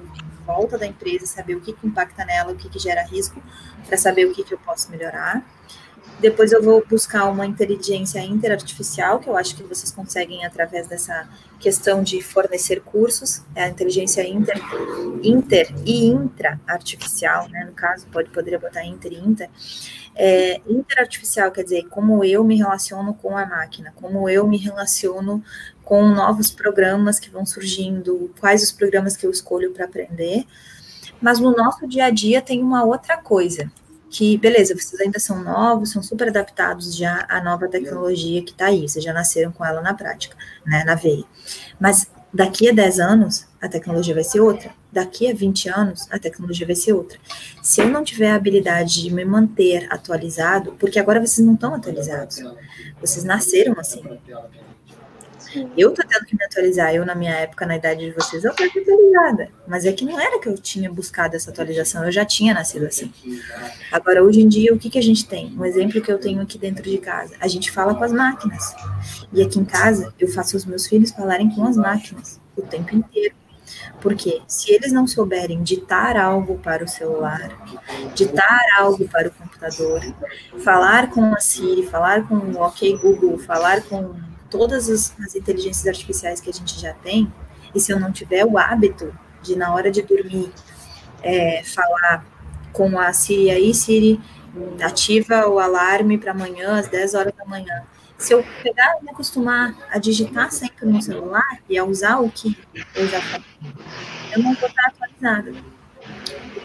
volta da empresa, saber o que, que impacta nela, o que, que gera risco, para saber o que, que eu posso melhorar. Depois eu vou buscar uma inteligência interartificial, que eu acho que vocês conseguem através dessa questão de fornecer cursos, é a inteligência inter, inter e intra-artificial, né? No caso, pode poderia botar inter e inter é, interartificial quer dizer como eu me relaciono com a máquina, como eu me relaciono com novos programas que vão surgindo, quais os programas que eu escolho para aprender. Mas no nosso dia a dia tem uma outra coisa, que, beleza, vocês ainda são novos, são super adaptados já à nova tecnologia que está aí, vocês já nasceram com ela na prática, né, na veia. Mas daqui a 10 anos, a tecnologia vai ser outra daqui a 20 anos a tecnologia vai ser outra. Se eu não tiver a habilidade de me manter atualizado, porque agora vocês não estão atualizados, vocês nasceram assim. Eu tô tendo que me atualizar. Eu, na minha época, na idade de vocês, eu tô atualizada. Mas é que não era que eu tinha buscado essa atualização, eu já tinha nascido assim. Agora, hoje em dia, o que, que a gente tem? Um exemplo que eu tenho aqui dentro de casa. A gente fala com as máquinas. E aqui em casa, eu faço os meus filhos falarem com as máquinas o tempo inteiro. Porque se eles não souberem ditar algo para o celular, ditar algo para o computador, falar com a Siri, falar com o OK Google, falar com todas as, as inteligências artificiais que a gente já tem, e se eu não tiver o hábito de, na hora de dormir, é, falar com a Siri aí, Siri, ativa o alarme para amanhã, às 10 horas da manhã se eu pegar e me acostumar a digitar sempre no celular e a usar o que eu já falei, eu não vou estar atualizada.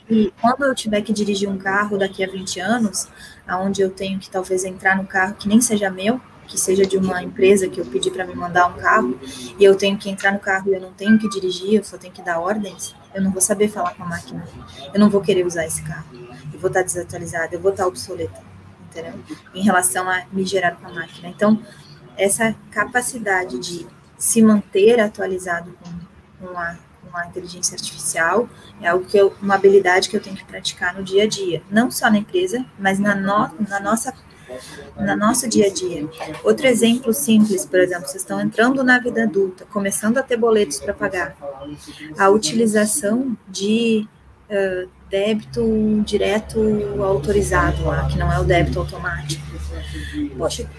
E quando eu tiver que dirigir um carro daqui a 20 anos, aonde eu tenho que talvez entrar no carro que nem seja meu, que seja de uma empresa que eu pedi para me mandar um carro, e eu tenho que entrar no carro e eu não tenho que dirigir, eu só tenho que dar ordens, eu não vou saber falar com a máquina. Eu não vou querer usar esse carro. Eu vou estar desatualizada, eu vou estar obsoleta entendeu? Em relação a me gerar com a máquina. Então, essa capacidade de se manter atualizado com, com, a, com a inteligência artificial é algo que eu, uma habilidade que eu tenho que praticar no dia a dia, não só na empresa, mas na, no, na nossa no nosso dia a dia. Outro exemplo simples, por exemplo, vocês estão entrando na vida adulta, começando a ter boletos para pagar. A utilização de uh, débito direto autorizado lá, que não é o débito automático. Poxa,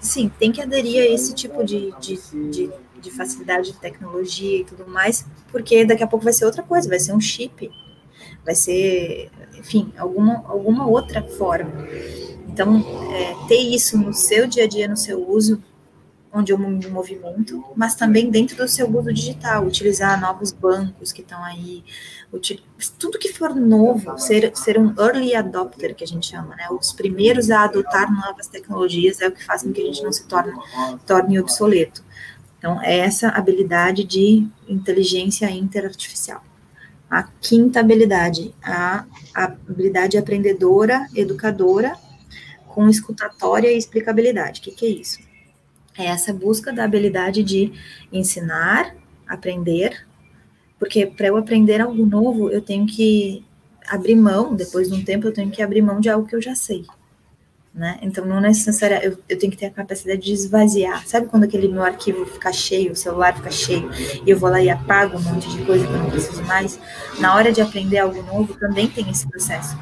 sim, tem que aderir a esse tipo de, de, de, de facilidade de tecnologia e tudo mais, porque daqui a pouco vai ser outra coisa, vai ser um chip, vai ser, enfim, alguma, alguma outra forma. Então, é, ter isso no seu dia a dia, no seu uso, onde eu me movimento, mas também dentro do seu uso digital, utilizar novos bancos que estão aí, tudo que for novo, ser, ser um early adopter, que a gente chama, né? Os primeiros a adotar novas tecnologias é o que faz com que a gente não se torne, torne obsoleto. Então, é essa habilidade de inteligência interartificial. A quinta habilidade, a, a habilidade aprendedora, educadora com escutatória e explicabilidade. O que, que é isso? É essa busca da habilidade de ensinar, aprender, porque para eu aprender algo novo, eu tenho que abrir mão, depois de um tempo, eu tenho que abrir mão de algo que eu já sei. Né? Então, não necessário, eu, eu, tenho que ter a capacidade de esvaziar. Sabe quando aquele meu arquivo fica cheio, o celular fica cheio, e eu vou lá e apago um monte de coisa que eu não preciso mais? Na hora de aprender algo novo, também tem esse processo.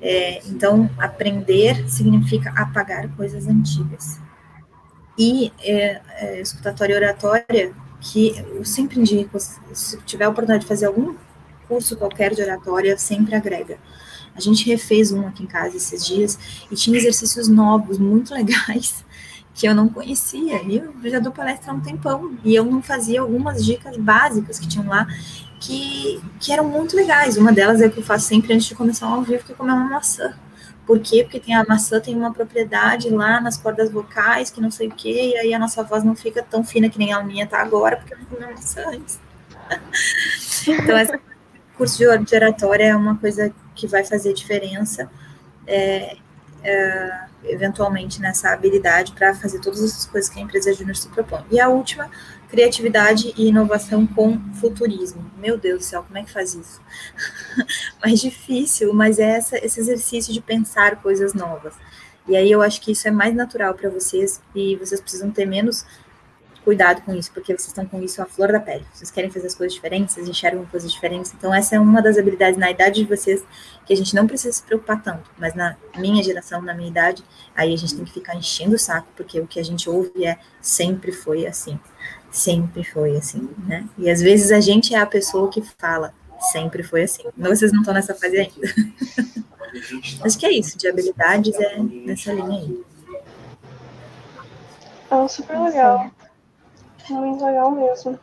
É, então, aprender significa apagar coisas antigas. E é, é, escutatória oratória, que eu sempre indico, se tiver a oportunidade de fazer algum curso qualquer de oratória, sempre agrega. A gente refez um aqui em casa esses dias e tinha exercícios novos, muito legais, que eu não conhecia. E eu já dou palestra há um tempão. E eu não fazia algumas dicas básicas que tinham lá que, que eram muito legais. Uma delas é que eu faço sempre antes de começar um ao vivo, que é comer uma maçã. Por quê? Porque tem a maçã tem uma propriedade lá nas cordas vocais, que não sei o quê, e aí a nossa voz não fica tão fina que nem a minha tá agora, porque eu não comi maçã antes. então, esse curso de oratória é uma coisa que vai fazer diferença. É, é, eventualmente nessa habilidade para fazer todas essas coisas que a empresa júnior se propõe. E a última, criatividade e inovação com futurismo. Meu Deus do céu, como é que faz isso? Mais difícil, mas é essa, esse exercício de pensar coisas novas. E aí eu acho que isso é mais natural para vocês e vocês precisam ter menos cuidado com isso, porque vocês estão com isso à flor da pele. Vocês querem fazer as coisas diferentes, vocês enxergam coisas diferentes. Então, essa é uma das habilidades na idade de vocês que a gente não precisa se preocupar tanto. Mas na minha geração, na minha idade, aí a gente tem que ficar enchendo o saco, porque o que a gente ouve é sempre foi assim. Sempre foi assim, né? E às vezes a gente é a pessoa que fala, sempre foi assim. Não, vocês não estão nessa fase ainda. Acho que é isso, de habilidades é nessa linha aí. Ah, super legal. Muito legal mesmo.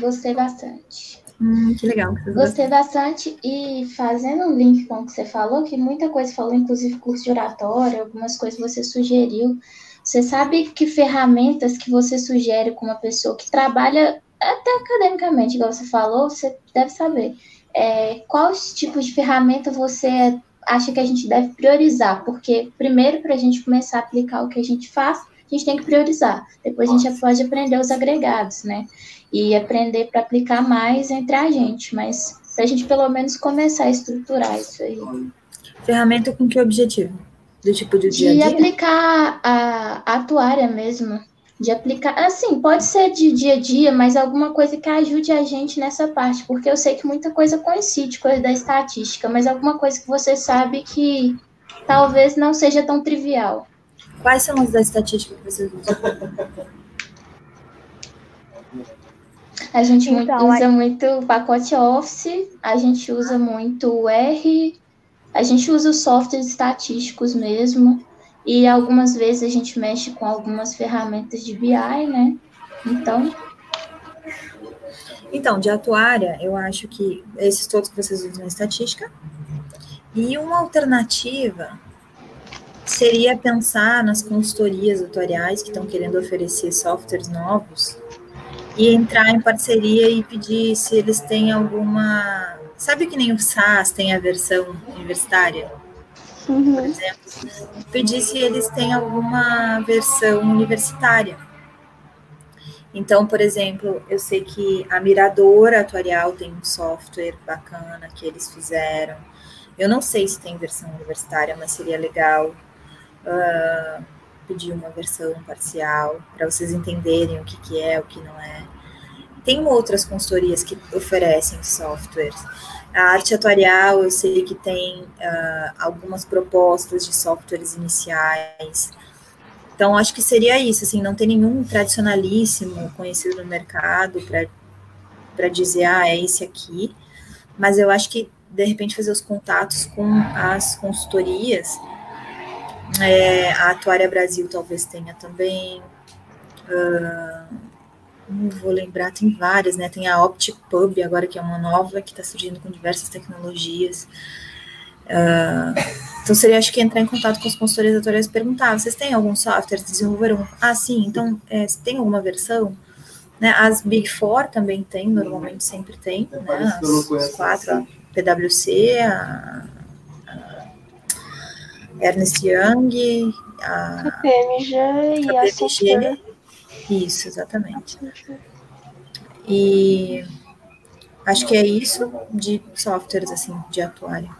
Gostei bastante. Hum, que legal. Gostei bastante. E fazendo um link com o que você falou, que muita coisa falou, inclusive curso de oratória, algumas coisas você sugeriu. Você sabe que ferramentas que você sugere com uma pessoa que trabalha até academicamente, igual você falou, você deve saber. É, quais tipos de ferramenta você acha que a gente deve priorizar? Porque, primeiro, para a gente começar a aplicar o que a gente faz, a gente tem que priorizar. Depois a gente pode aprender os agregados, né? E aprender para aplicar mais entre a gente, mas para a gente pelo menos começar a estruturar isso aí. Ferramenta com que objetivo? Do tipo de dia a dia? De aplicar a, a atuária mesmo. De aplicar, assim, pode ser de dia a dia, mas alguma coisa que ajude a gente nessa parte, porque eu sei que muita coisa coincide com a da estatística, mas alguma coisa que você sabe que talvez não seja tão trivial. Quais são as da estatística que vocês usam? A gente então, usa muito o pacote Office, a gente usa muito o R, a gente usa os softwares estatísticos mesmo, e algumas vezes a gente mexe com algumas ferramentas de BI, né? Então. Então, de atuária, eu acho que esses todos que vocês usam na estatística. E uma alternativa seria pensar nas consultorias atuariais que estão querendo oferecer softwares novos e entrar em parceria e pedir se eles têm alguma. Sabe que nem o SAS tem a versão universitária? uhum. por exemplo, pedir se eles têm alguma versão universitária. Então, por exemplo, eu sei que a Miradora Atuarial tem um software bacana que eles fizeram. Eu não sei se tem versão universitária, mas seria legal uh, pedir uma versão parcial para vocês entenderem o que, que é, o que não é. Tem outras consultorias que oferecem softwares. A arte atuarial, eu sei que tem uh, algumas propostas de softwares iniciais. Então, acho que seria isso, assim, não tem nenhum tradicionalíssimo conhecido no mercado para dizer, ah, é esse aqui. Mas eu acho que, de repente, fazer os contatos com as consultorias, é, a Atuária Brasil talvez tenha também. Uh, não vou lembrar, tem várias, né? Tem a OptiPub agora, que é uma nova, que está surgindo com diversas tecnologias. Uh, então seria acho que entrar em contato com os consultores atuais e perguntar, vocês têm algum software, desenvolveram? Ah, sim, então é, tem alguma versão? Né, as Big Four também tem, normalmente sempre tem, né, as, as quatro, a PwC, a, a Ernest Young, a KPMG e a KPMG, isso, exatamente. E acho que é isso de softwares, assim, de atuário.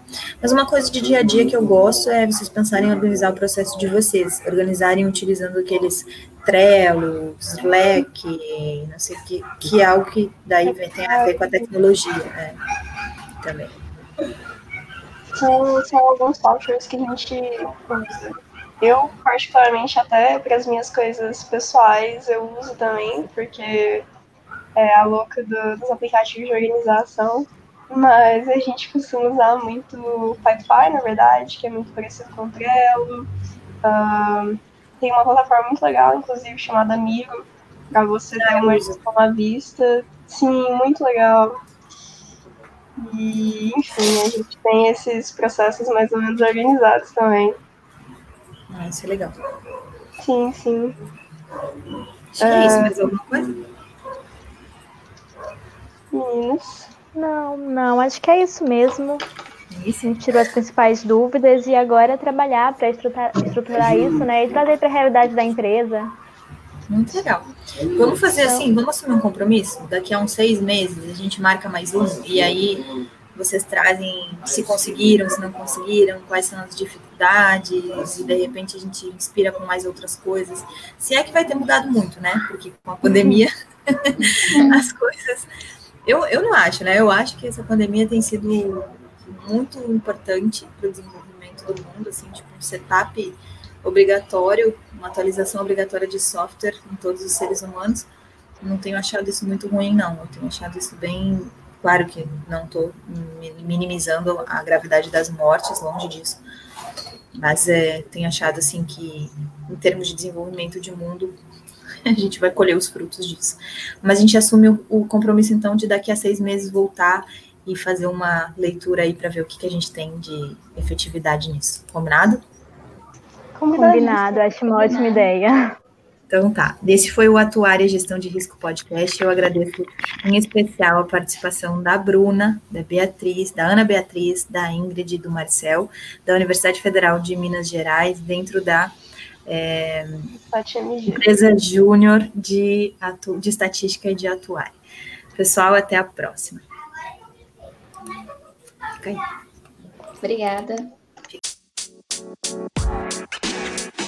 Mas uma coisa de dia a dia que eu gosto é vocês pensarem em organizar o processo de vocês, organizarem utilizando aqueles Trello, Slack, não sei o que, que é algo que daí tem a ver com a tecnologia, né, também. São, são alguns softwares que a gente usa eu, particularmente, até para as minhas coisas pessoais, eu uso também, porque é a louca do, dos aplicativos de organização. Mas a gente costuma usar muito o Pipefy, na verdade, que é muito parecido com o Trello. Um, tem uma plataforma muito legal, inclusive, chamada Amigo, para você ter uma gestão à vista. Sim, muito legal. E, enfim, a gente tem esses processos mais ou menos organizados também. Ah, isso é legal. Sim, sim. Acho que é isso, mais alguma coisa? Meninas. Não, não, acho que é isso mesmo. Isso. A gente tirou as principais dúvidas e agora é trabalhar para estruturar, estruturar isso, né? E trazer para a realidade da empresa. Muito legal. Vamos fazer então, assim, vamos assumir um compromisso? Daqui a uns seis meses a gente marca mais um e aí vocês trazem se conseguiram, se não conseguiram, quais são as dificuldades, e de repente a gente inspira com mais outras coisas. Se é que vai ter mudado muito, né? Porque com a pandemia as coisas. Eu, eu não acho, né? Eu acho que essa pandemia tem sido muito importante para o desenvolvimento do mundo, assim, tipo, um setup obrigatório, uma atualização obrigatória de software em todos os seres humanos. Não tenho achado isso muito ruim, não. Eu tenho achado isso bem Claro que não estou minimizando a gravidade das mortes, longe disso. Mas é, tenho achado assim que, em termos de desenvolvimento de mundo, a gente vai colher os frutos disso. Mas a gente assume o, o compromisso, então, de daqui a seis meses voltar e fazer uma leitura aí para ver o que, que a gente tem de efetividade nisso. Combinado? Combinado, acho uma ótima ideia. Então tá, esse foi o Atuária Gestão de Risco Podcast. Eu agradeço em especial a participação da Bruna, da Beatriz, da Ana Beatriz, da Ingrid e do Marcel, da Universidade Federal de Minas Gerais, dentro da é, empresa júnior de, de estatística e de atuária. Pessoal, até a próxima. Obrigada. you know,